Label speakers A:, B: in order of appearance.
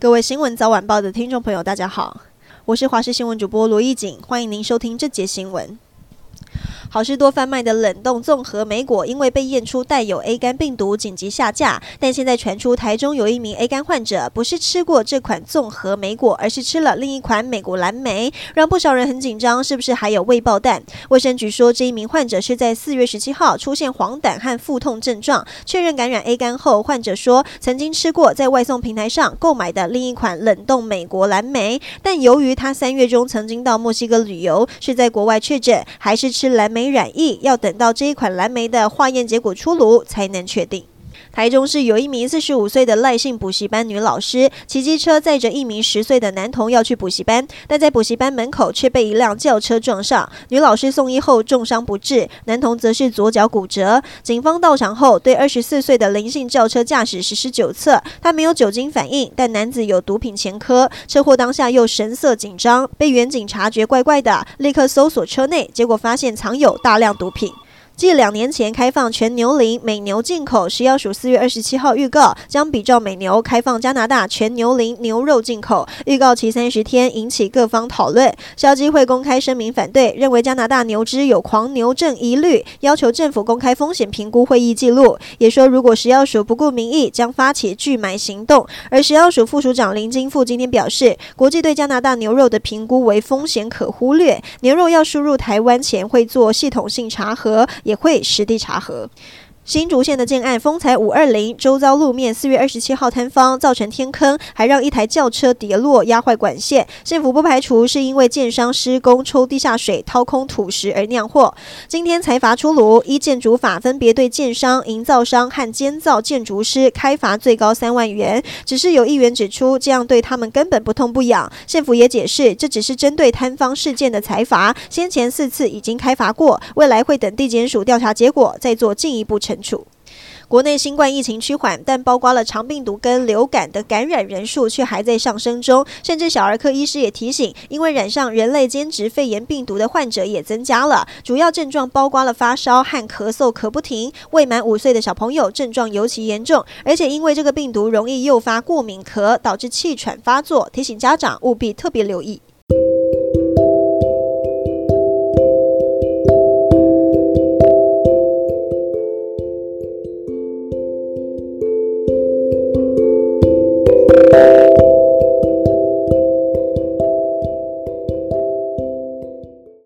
A: 各位新闻早晚报的听众朋友，大家好，我是华视新闻主播罗艺锦，欢迎您收听这节新闻。好市多贩卖的冷冻综合莓果，因为被验出带有 A 肝病毒，紧急下架。但现在传出台中有一名 A 肝患者，不是吃过这款综合莓果，而是吃了另一款美国蓝莓，让不少人很紧张，是不是还有未爆弹？卫生局说，这一名患者是在四月十七号出现黄疸和腹痛症状，确认感染 A 肝后，患者说曾经吃过在外送平台上购买的另一款冷冻美国蓝莓，但由于他三月中曾经到墨西哥旅游，是在国外确诊，还是吃蓝莓。染疫，要等到这一款蓝莓的化验结果出炉才能确定。台中市有一名四十五岁的赖姓补习班女老师，骑机车载着一名十岁的男童要去补习班，但在补习班门口却被一辆轿车撞上。女老师送医后重伤不治，男童则是左脚骨折。警方到场后，对二十四岁的林姓轿车驾驶实施酒测，他没有酒精反应，但男子有毒品前科。车祸当下又神色紧张，被员警察觉怪怪的，立刻搜索车内，结果发现藏有大量毒品。继两年前开放全牛龄美牛进口，食药署四月二十七号预告将比照美牛开放加拿大全牛龄牛肉进口，预告期三十天，引起各方讨论。消基会公开声明反对，认为加拿大牛只有狂牛症疑虑，要求政府公开风险评估会议记录，也说如果食药署不顾民意，将发起拒买行动。而食药署副署长林金富今天表示，国际对加拿大牛肉的评估为风险可忽略，牛肉要输入台湾前会做系统性查核。也会实地查核。新竹县的建案丰采五二零周遭路面四月二十七号坍方，造成天坑，还让一台轿车跌落，压坏管线。政府不排除是因为建商施工抽地下水、掏空土石而酿祸。今天财罚出炉，依建筑法分别对建商、营造商和监造建筑师开罚最高三万元。只是有议员指出，这样对他们根本不痛不痒。县府也解释，这只是针对坍方事件的财罚，先前四次已经开罚过，未来会等地检署调查结果再做进一步处。国内新冠疫情趋缓，但包括了肠病毒跟流感的感染人数却还在上升中。甚至小儿科医师也提醒，因为染上人类间质肺炎病毒的患者也增加了，主要症状包括了发烧和咳嗽咳不停。未满五岁的小朋友症状尤其严重，而且因为这个病毒容易诱发过敏咳，导致气喘发作。提醒家长务必特别留意。